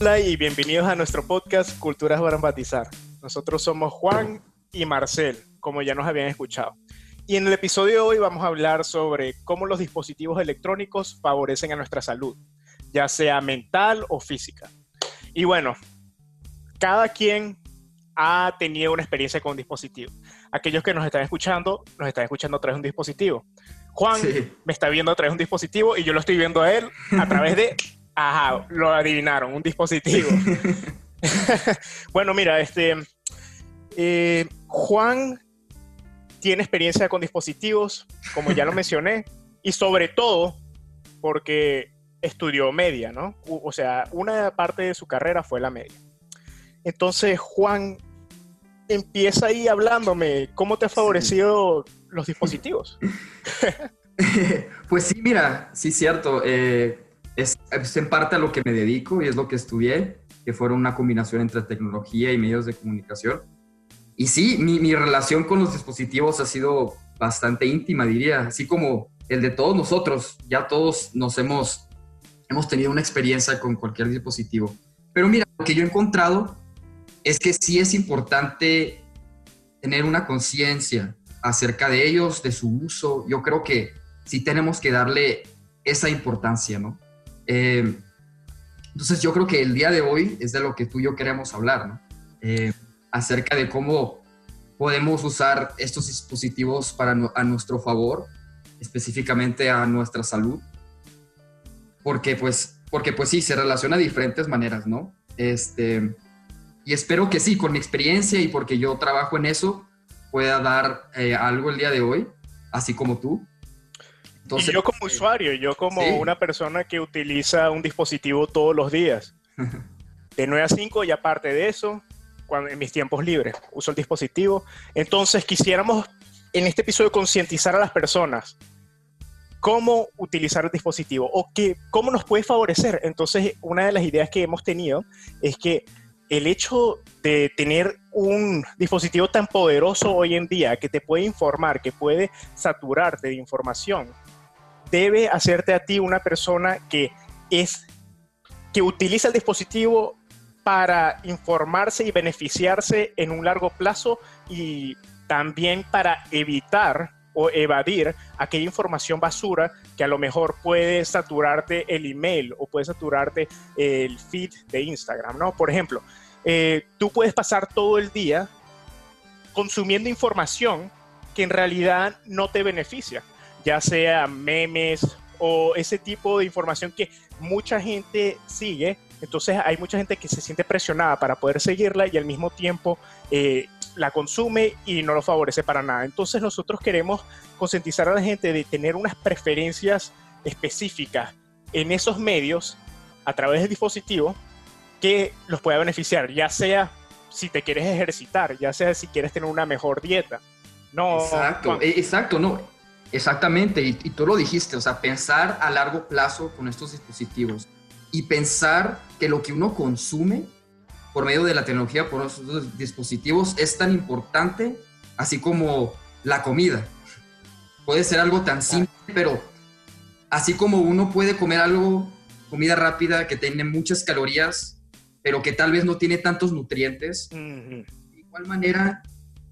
Hola y bienvenidos a nuestro podcast Culturas para Empatizar. Nosotros somos Juan y Marcel, como ya nos habían escuchado. Y en el episodio de hoy vamos a hablar sobre cómo los dispositivos electrónicos favorecen a nuestra salud, ya sea mental o física. Y bueno, cada quien ha tenido una experiencia con un dispositivo. Aquellos que nos están escuchando, nos están escuchando a través de un dispositivo. Juan me está viendo a través de un dispositivo y yo lo estoy viendo a él a través de Ajá, lo adivinaron, un dispositivo. bueno, mira, este. Eh, Juan tiene experiencia con dispositivos, como ya lo mencioné, y sobre todo porque estudió media, ¿no? O sea, una parte de su carrera fue la media. Entonces, Juan empieza ahí hablándome, ¿cómo te ha favorecido los dispositivos? pues sí, mira, sí, cierto. Eh, es, en parte a lo que me dedico y es lo que estudié, que fueron una combinación entre tecnología y medios de comunicación. Y sí, mi, mi relación con los dispositivos ha sido bastante íntima, diría, así como el de todos nosotros. Ya todos nos hemos, hemos tenido una experiencia con cualquier dispositivo. Pero mira, lo que yo he encontrado es que sí es importante tener una conciencia acerca de ellos, de su uso. Yo creo que sí tenemos que darle esa importancia, ¿no? Eh, entonces yo creo que el día de hoy es de lo que tú y yo queremos hablar, ¿no? Eh, acerca de cómo podemos usar estos dispositivos para a nuestro favor, específicamente a nuestra salud, porque pues, porque pues sí, se relaciona de diferentes maneras, ¿no? Este, y espero que sí, con mi experiencia y porque yo trabajo en eso, pueda dar eh, algo el día de hoy, así como tú, y yo como usuario, yo como una persona que utiliza un dispositivo todos los días, de 9 a 5 y aparte de eso, cuando, en mis tiempos libres, uso el dispositivo. Entonces quisiéramos en este episodio concientizar a las personas cómo utilizar el dispositivo o que, cómo nos puede favorecer. Entonces, una de las ideas que hemos tenido es que el hecho de tener un dispositivo tan poderoso hoy en día que te puede informar, que puede saturarte de información, debe hacerte a ti una persona que es que utiliza el dispositivo para informarse y beneficiarse en un largo plazo y también para evitar o evadir aquella información basura que a lo mejor puede saturarte el email o puede saturarte el feed de Instagram, ¿no? Por ejemplo, eh, tú puedes pasar todo el día consumiendo información que en realidad no te beneficia ya sea memes o ese tipo de información que mucha gente sigue. Entonces hay mucha gente que se siente presionada para poder seguirla y al mismo tiempo eh, la consume y no lo favorece para nada. Entonces nosotros queremos concientizar a la gente de tener unas preferencias específicas en esos medios a través del dispositivo que los pueda beneficiar, ya sea si te quieres ejercitar, ya sea si quieres tener una mejor dieta. No, exacto, e, exacto, no Exactamente, y, tú lo dijiste, o sea, pensar a largo plazo con estos dispositivos y pensar que lo que uno consume por medio de la tecnología, por estos dispositivos, es tan importante, así como la comida. Puede ser algo tan simple, pero así como uno puede comer algo, comida rápida, que tiene muchas calorías, pero que tal vez no tiene tantos nutrientes, de igual manera,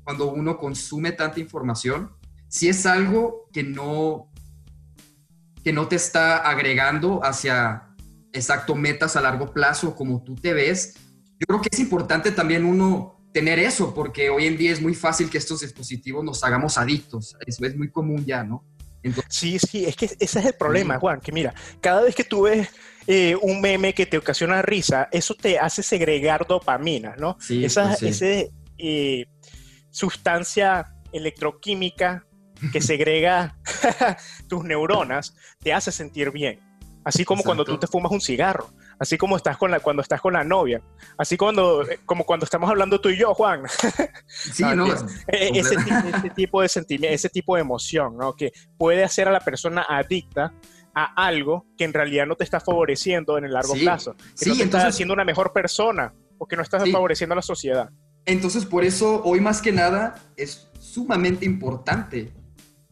cuando uno consume tanta información, si es algo que no, que no te está agregando hacia exacto metas a largo plazo como tú te ves, yo creo que es importante también uno tener eso, porque hoy en día es muy fácil que estos dispositivos nos hagamos adictos, es, es muy común ya, ¿no? sí, sí, es que ese es el problema, Juan, que mira, cada vez que tú ves eh, un meme que te ocasiona risa, eso te hace segregar dopamina, ¿no? Sí, esa pues eh, sustancia electroquímica que segrega tus neuronas te hace sentir bien. Así como cuando tú te fumas un cigarro, así como estás con la, cuando estás con la novia, así cuando, como cuando estamos hablando tú y yo, Juan. Sí, no, e, ese, tipo de sentimiento, ese tipo de emoción, ¿no? Que puede hacer a la persona adicta a algo que en realidad no te está favoreciendo en el largo plazo. Que sí, no te entonces, estás haciendo una mejor persona o que no estás favoreciendo a la sociedad. Entonces, por eso, hoy más que nada, es sumamente importante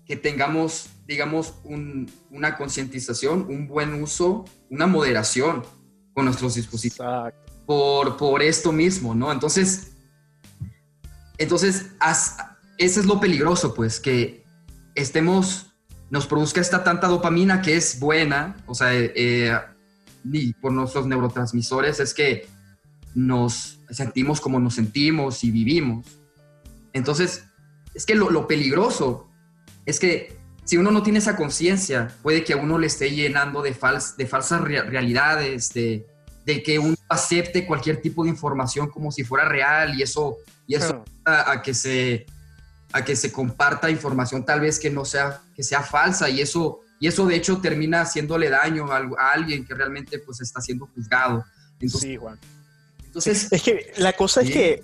que tengamos, digamos, una concientización, un buen uso, una moderación con nuestros dispositivos. Por, por esto mismo, ¿no? Entonces, entonces, ese es lo peligroso, pues, que estemos, nos produzca esta tanta dopamina que es buena, o sea, eh, por nuestros neurotransmisores, es que nos sentimos como nos sentimos y vivimos. Entonces, es que lo, peligroso es que si uno no tiene esa conciencia, puede que a uno le esté llenando de, de falsas realidades, de, de, que uno acepte cualquier tipo de información como si fuera real y eso, y eso a, que se, a que se comparta información tal vez que no sea, que sea falsa y eso, y eso de hecho termina haciéndole daño a, alguien que realmente pues está siendo juzgado. sí, Juan. Entonces, es que la cosa es que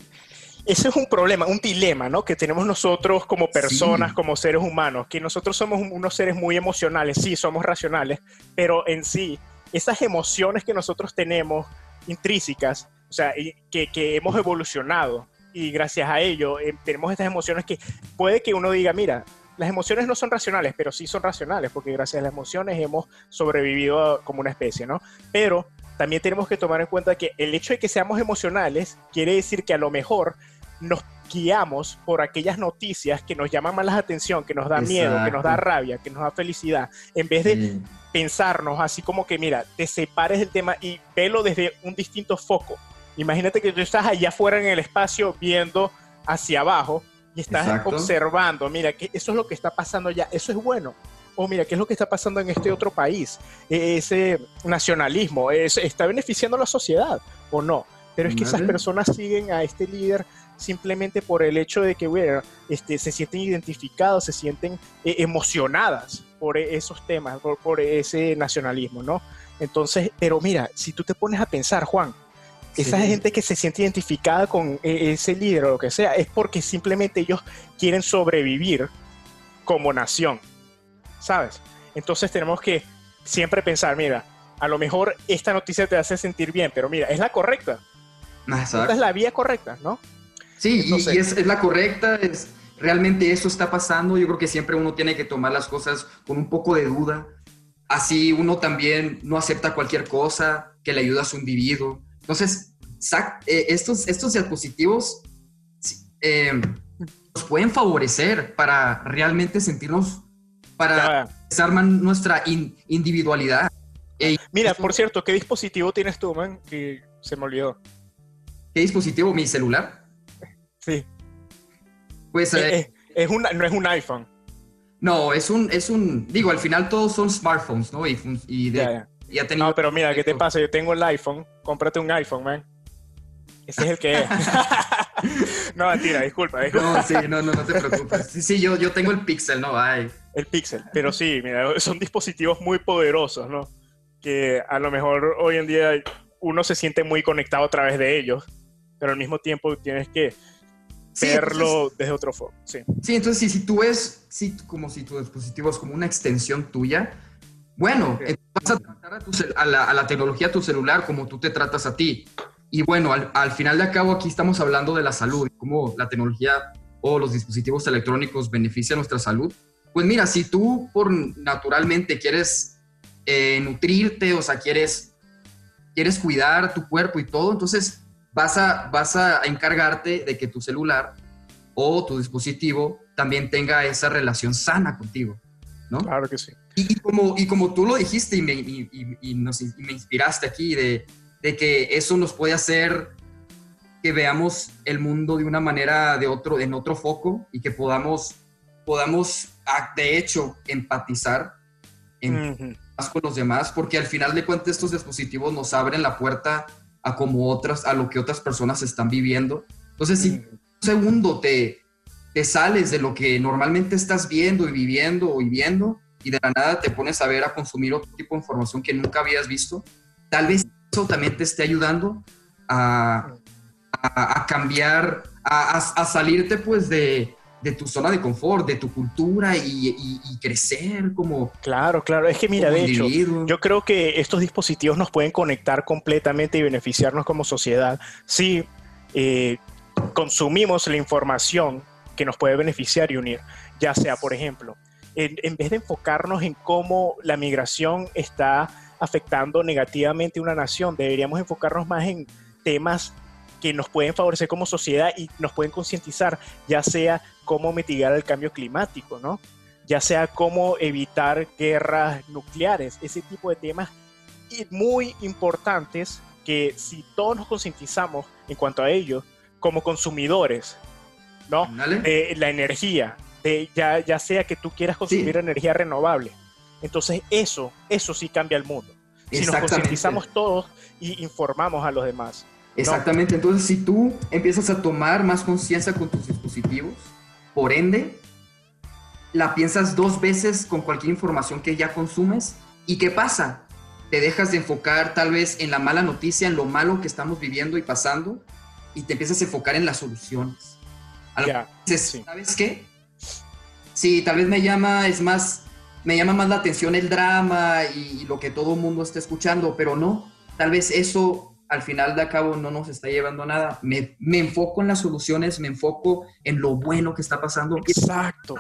ese es un problema, un dilema, ¿no? Que tenemos nosotros como personas, como seres humanos, que nosotros somos unos seres muy emocionales, sí, somos racionales, pero en sí, esas emociones que nosotros tenemos intrínsecas, o sea, que, que hemos evolucionado y gracias a ello eh, tenemos estas emociones que puede que uno diga, mira, las emociones no son racionales, pero sí son racionales, porque gracias a las emociones hemos sobrevivido como una especie, ¿no? Pero también tenemos que tomar en cuenta que el hecho de que seamos emocionales quiere decir que a lo mejor nos guiamos por aquellas noticias que nos llaman más la atención, que nos da miedo, que nos da rabia, que nos da felicidad, en vez de pensarnos así como que, mira, te separes del tema y velo desde un distinto foco. Imagínate que tú estás allá afuera en el espacio viendo hacia abajo y estás observando, mira, que eso es lo que está pasando allá, eso es bueno oh, mira, ¿qué es lo que está pasando en este otro país? E, ese nacionalismo, ¿está beneficiando a la sociedad o no? Pero es que esas personas siguen a este líder simplemente por el hecho de que bueno, este, se sienten identificados, se sienten eh, emocionadas por esos temas, por, ese nacionalismo, ¿no? Entonces, pero mira, si tú te pones a pensar, Juan, esa gente que se siente identificada con e, ese líder o lo que sea, es porque simplemente ellos quieren sobrevivir como nación. ¿sabes? Entonces tenemos que siempre pensar, mira, a lo mejor esta noticia te hace sentir bien, pero mira, es la correcta. Esta es la vía correcta, ¿no? Sí, y, es, la correcta, es, realmente eso está pasando. Yo creo que siempre uno tiene que tomar las cosas con un poco de duda. Así uno también no acepta cualquier cosa que le ayuda a su individuo. Entonces, eh, estos, estos diapositivos eh, nos pueden favorecer para realmente sentirnos para desarmar nuestra individualidad. Mira, por cierto, ¿qué dispositivo tienes tú, man? Que se me olvidó. ¿Qué dispositivo? ¿Mi celular? Sí. Pues... Eh, eh, es una, no es un iPhone. No, es un, es un... Digo, al final todos son smartphones, ¿no? Y, de, ya, No, pero mira, ¿qué te pasa? Yo tengo el iPhone. Cómprate un iPhone, man. Ese es el que es. no, mentira, disculpa, disculpa. No, sí, no, no, no te preocupes. Sí, sí, yo, yo tengo el Pixel, ¿no? Ay. El Pixel, pero sí, mira, son dispositivos muy poderosos, ¿no? Que a lo mejor hoy en día uno se siente muy conectado a través de ellos, pero al mismo tiempo tienes que verlo desde otro foco. Sí. sí, entonces si, si tú ves si, como si tu dispositivo es como una extensión tuya, bueno, vas a tratar a, la, a, la, tecnología, a tu celular, como tú te tratas a ti. Y bueno, al, al, final de cabo aquí estamos hablando de la salud, cómo la tecnología o los dispositivos electrónicos benefician nuestra salud. Pues mira, si tú por naturalmente quieres eh, nutrirte, o sea, quieres, quieres cuidar tu cuerpo y todo, entonces vas a, vas a encargarte de que tu celular o tu dispositivo también tenga esa relación sana contigo, ¿no? Claro que sí. Y, como, y como tú lo dijiste y me, y, nos, me inspiraste aquí de, de que eso nos puede hacer que veamos el mundo de una manera, de otro, en otro foco y que podamos, podamos de hecho, empatizar más con los demás, porque al final de cuentas estos dispositivos nos abren la puerta a como otras, a lo que otras personas están viviendo. Entonces, si un segundo te, te sales de lo que normalmente estás viendo y viviendo y viendo, y de la nada te pones a ver, a consumir otro tipo de información que nunca habías visto, tal vez eso también te esté ayudando a, a, cambiar, a, a, salirte pues de, de tu zona de confort, de tu cultura y, crecer como... Claro, claro. Es que mira, de hecho, yo creo que estos dispositivos nos pueden conectar completamente y beneficiarnos como sociedad si eh, consumimos la información que nos puede beneficiar y unir. Ya sea, por ejemplo, en, vez de enfocarnos en cómo la migración está afectando negativamente a una nación, deberíamos enfocarnos más en temas que nos pueden favorecer como sociedad y nos pueden concientizar, ya sea cómo mitigar el cambio climático, ¿no? Ya sea cómo evitar guerras nucleares, ese tipo de temas muy importantes que si todos nos concientizamos en cuanto a ello, como consumidores, ¿no? De la energía, de ya, ya sea que tú quieras consumir energía renovable. Entonces eso, eso sí cambia el mundo. Si nos concientizamos todos y informamos a los demás. Exactamente, entonces si tú empiezas a tomar más conciencia con tus dispositivos, por ende, la piensas dos veces con cualquier información que ya consumes. ¿Y qué pasa? Te dejas de enfocar tal vez en la mala noticia, en lo malo que estamos viviendo y pasando, y te empiezas a enfocar en las soluciones. ¿sabes qué? Sí, tal vez me llama, es más, me llama más la atención el drama y, lo que todo el mundo está escuchando, pero no, tal vez eso al final de cabo no nos está llevando a nada. Me, me enfoco en las soluciones, me enfoco en lo bueno que está pasando. Exacto.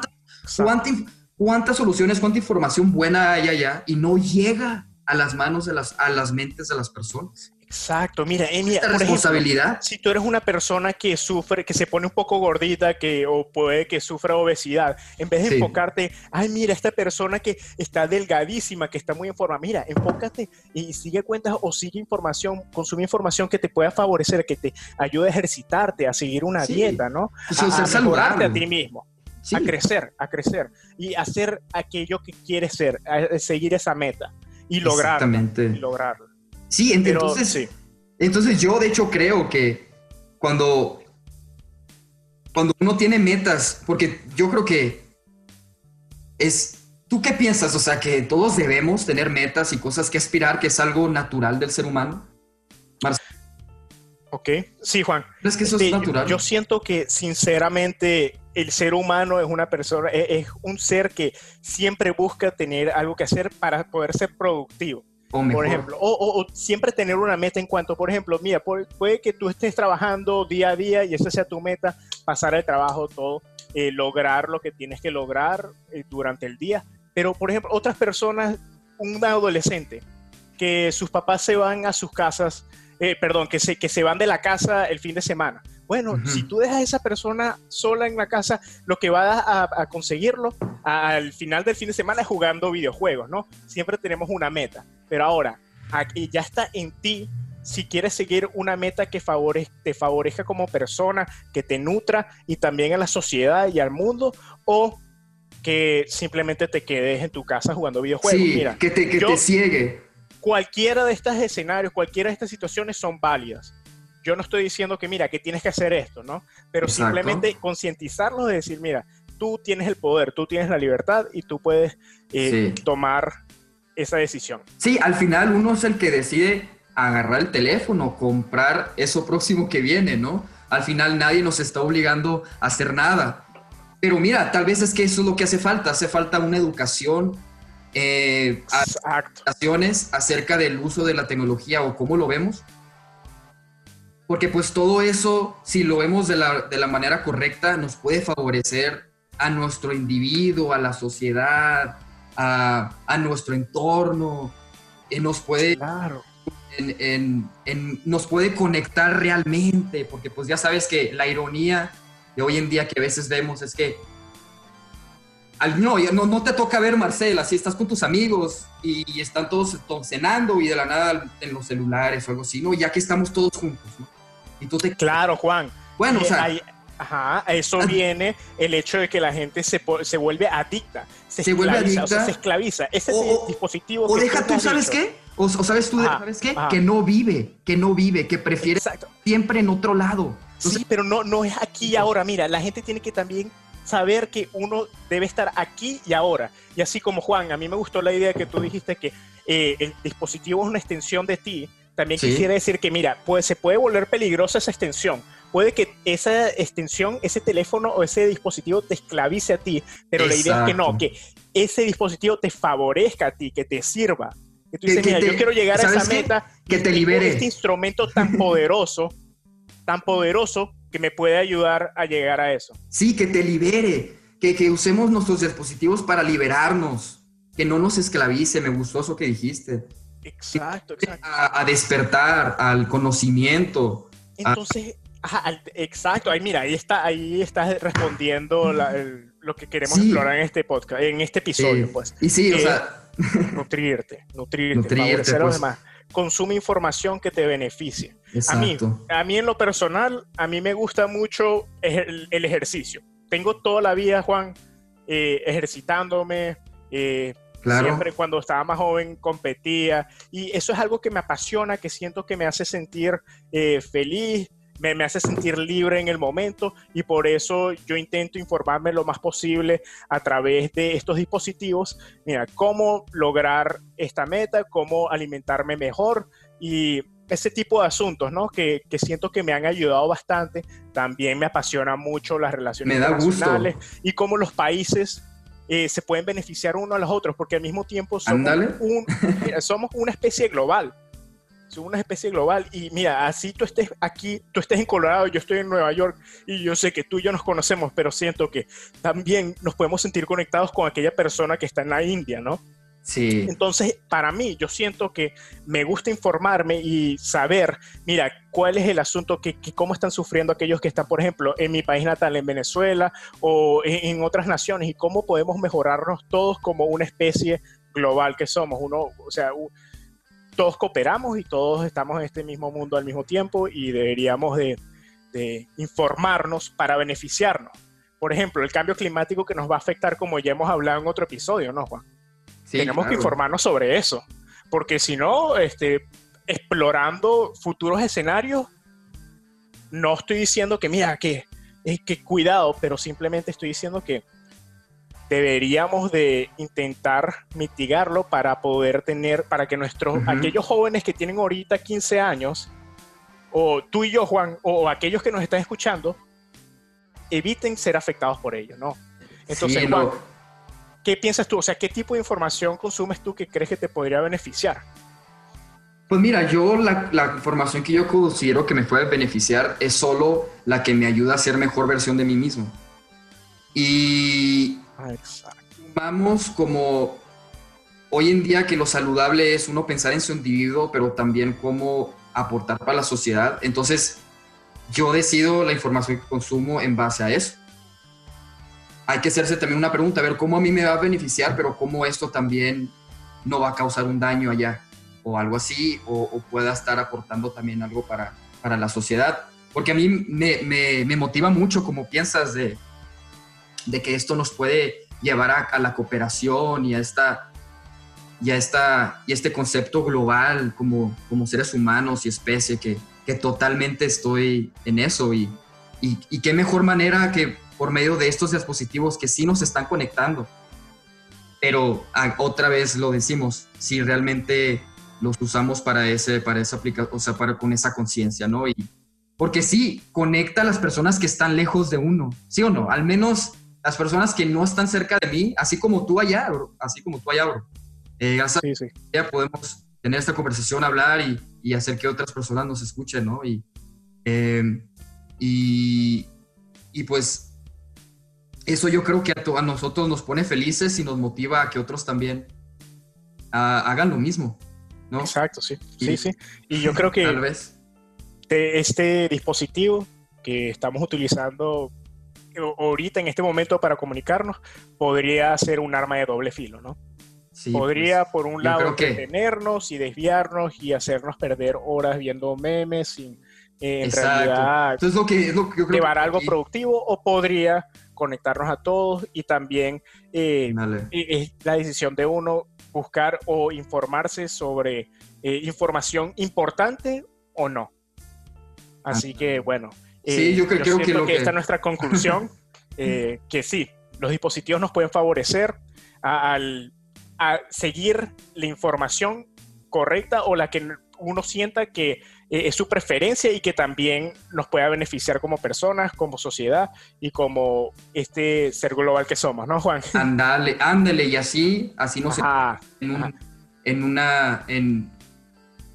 ¿Cuántas soluciones, cuánta información buena hay allá y no llega a las manos de las, a las mentes de las personas? Exacto, mira, Emi, responsabilidad. si tú eres una persona que sufre, que se pone un poco gordita, que o puede que sufra obesidad, en vez de enfocarte, ay, mira, esta persona que está delgadísima, que está muy en forma, mira, enfócate y sigue cuentas o sigue información, consume información que te pueda favorecer, que te ayude a ejercitarte, a seguir una dieta, ¿no? a, mejorarte a ti mismo. A crecer, a crecer y hacer aquello que quieres ser, a seguir esa meta y lograrlo. Y lograrlo. Sí, entonces, entonces yo de hecho creo que cuando, cuando uno tiene metas, porque yo creo que es... ¿Tú qué piensas? O sea, que todos debemos tener metas y cosas que aspirar, que es algo natural del ser humano. Ok, sí, Juan. ¿Crees que eso es natural? Yo siento que sinceramente el ser humano es una persona, es, es, un ser que siempre busca tener algo que hacer para poder ser productivo por ejemplo, o, siempre tener una meta en cuanto, por ejemplo, mira, puede que tú estés trabajando día a día y esa sea tu meta, pasar el trabajo todo, eh, lograr lo que tienes que lograr eh, durante el día. Pero, por ejemplo, otras personas, un adolescente, que sus papás se van a sus casas, eh, perdón, que se, que se van de la casa el fin de semana. Bueno, si tú dejas a esa persona sola en la casa, lo que va a, a, conseguirlo al final del fin de semana es jugando videojuegos, ¿no? Siempre tenemos una meta. Pero ahora, aquí ya está en ti si quieres seguir una meta que te favorezca como persona, que te nutra y también a la sociedad y al mundo, o que simplemente te quedes en tu casa jugando videojuegos. Sí, que te, que te ciegue. Cualquiera de estos escenarios, cualquiera de estas situaciones son válidas. Yo no estoy diciendo que, mira, que tienes que hacer esto, ¿no? Pero simplemente concientizarlos de decir, mira, tú tienes el poder, tú tienes la libertad y tú puedes eh, tomar esa decisión. Sí, al final uno es el que decide agarrar el teléfono, comprar eso próximo que viene, ¿no? Al final nadie nos está obligando a hacer nada. Pero mira, tal vez es que eso es lo que hace falta, hace falta una educación, eh, acerca del uso de la tecnología o cómo lo vemos. Porque pues todo eso, si lo vemos de la, de la manera correcta, nos puede favorecer a nuestro individuo, a la sociedad, a, nuestro entorno, eh, nos puede... nos puede conectar realmente, porque pues ya sabes que la ironía de hoy en día que a veces vemos es que no, no, te toca ver Marcela, si estás con tus amigos y, están todos, cenando y de la nada en los celulares o algo así, ¿no? Ya que estamos todos juntos, ¿no? Y tú te... Claro, Juan. Bueno, o sea... Ajá, a eso viene el hecho de que la gente se, se vuelve adicta. Se, vuelve adicta. O sea, se esclaviza. Ese dispositivo. O deja tú, ¿sabes qué? O, sabes tú, ¿sabes qué? Que no vive, que no vive, que prefiere siempre en otro lado. sí, pero no, no es aquí y ahora. Mira, la gente tiene que también saber que uno debe estar aquí y ahora. Y así como Juan, a mí me gustó la idea que tú dijiste que eh, el dispositivo es una extensión de ti. También quisiera decir que, mira, pues se puede volver peligrosa esa extensión puede que esa extensión, ese teléfono o ese dispositivo te esclavice a ti, pero la idea es que no, que ese dispositivo te favorezca a ti, que te sirva. Que tú dices, mira, yo quiero llegar a esa meta. Que te libere. Este instrumento tan poderoso, tan poderoso, que me puede ayudar a llegar a eso. Sí, que te libere. que, que usemos nuestros dispositivos para liberarnos, que no nos esclavice, me gustó eso que dijiste. Exacto, exacto. A, despertar, al conocimiento. Entonces, exacto, ahí mira, ahí está, ahí estás respondiendo lo que queremos explorar en este podcast, en este episodio, pues. Y sí, o sea... Nutrirte, nutrirte, nutrirte a los pues. demás. Consume información que te beneficie. A mí, a mí en lo personal, a mí me gusta mucho el, ejercicio. Tengo toda la vida, Juan, eh, ejercitándome, eh, Siempre cuando estaba más joven competía y eso es algo que me apasiona, que siento que me hace sentir eh, feliz, me, me, hace sentir libre en el momento y por eso yo intento informarme lo más posible a través de estos dispositivos. Mira, cómo lograr esta meta, cómo alimentarme mejor y ese tipo de asuntos, ¿no? Que, que, siento que me han ayudado bastante. También me apasiona mucho las relaciones internacionales y cómo los países eh, se pueden beneficiar uno a los otros, porque al mismo tiempo somos, un, somos una especie global. Somos una especie global. Y mira, así tú estés aquí, tú estés en Colorado, yo estoy en Nueva York, y yo sé que tú y yo nos conocemos, pero siento que también nos podemos sentir conectados con aquella persona que está en la India, ¿no? Sí. Entonces, para mí, yo siento que me gusta informarme y saber, mira, cuál es el asunto, que, cómo están sufriendo aquellos que están, por ejemplo, en mi país natal, en Venezuela o en, otras naciones, y cómo podemos mejorarnos todos como una especie global que somos. Uno, o sea, todos cooperamos y todos estamos en este mismo mundo al mismo tiempo y deberíamos de, de informarnos para beneficiarnos. Por ejemplo, el cambio climático que nos va a afectar, como ya hemos hablado en otro episodio, ¿no, Juan? Tenemos que informarnos sobre eso, porque si no, este, explorando futuros escenarios, no estoy diciendo que, mira, que, eh, que cuidado, pero simplemente estoy diciendo que deberíamos de intentar mitigarlo para poder tener, para que nuestros, aquellos jóvenes que tienen ahorita 15 años, o tú y yo, Juan, o aquellos que nos están escuchando, eviten ser afectados por ello, ¿no? Entonces, Juan, ¿Qué piensas tú? O sea, ¿qué tipo de información consumes tú que crees que te podría beneficiar? Pues mira, yo la, información que yo considero que me puede beneficiar es solo la que me ayuda a ser mejor versión de mí mismo. Y ah, vamos como hoy en día que lo saludable es uno pensar en su individuo, pero también cómo aportar para la sociedad. Entonces, yo decido la información que consumo en base a eso hay que hacerse también una pregunta, a ver cómo a mí me va a beneficiar, pero cómo esto también no va a causar un daño allá o algo así, o, pueda estar aportando también algo para, para la sociedad. Porque a mí me, me, motiva mucho como piensas de, de, que esto nos puede llevar a, la cooperación y a, esta, y, a esta, y este concepto global como, como seres humanos y especie, que, que totalmente estoy en eso. Y, y, qué mejor manera que por medio de estos dispositivos que sí nos están conectando. Pero otra vez lo decimos, si realmente los usamos para ese, para esa aplicación, o sea, para con esa conciencia, ¿no? Y porque sí, conecta a las personas que están lejos de uno, ¿sí o no? Al menos las personas que no están cerca de mí, así como tú allá, así como tú allá, bro. Eh, ya podemos tener esta conversación, hablar y, y, hacer que otras personas nos escuchen, ¿no? Y, eh, y, y pues eso yo creo que a, nosotros nos pone felices y nos motiva a que otros también hagan lo mismo. ¿no? Exacto, sí. sí, sí. Y yo creo que tal vez. este dispositivo que estamos utilizando ahorita en este momento para comunicarnos podría ser un arma de doble filo, ¿no? Sí, podría, pues, por un lado, detenernos y desviarnos y hacernos perder horas viendo memes sin en realidad lo que, lo que llevar algo productivo o podría conectarnos a todos y también eh, es la decisión de uno buscar o informarse sobre eh, información importante o no. Así que bueno, sí, yo, creo que, que, esta es nuestra conclusión, eh, que sí, los dispositivos nos pueden favorecer a, a seguir la información correcta o la que uno sienta que eh, es su preferencia y que también nos pueda beneficiar como personas, como sociedad y como este ser global que somos, ¿no, Juan? Ándale, ándale, y así, así no se en, un, en, una en,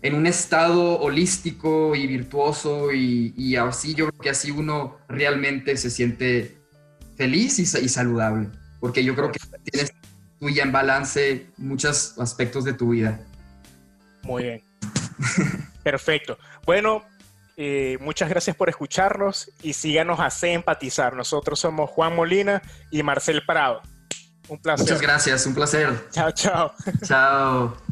en, un estado holístico y virtuoso y, y, así yo creo que así uno realmente se siente feliz y, saludable, porque yo creo que tienes tú ya en balance muchos aspectos de tu vida. Muy bien. Perfecto. Bueno, eh, muchas gracias por escucharnos y síganos a C Empatizar. Nosotros somos Juan Molina y Marcel Prado. Un placer. Muchas gracias, un placer. Chao, chao. Chao.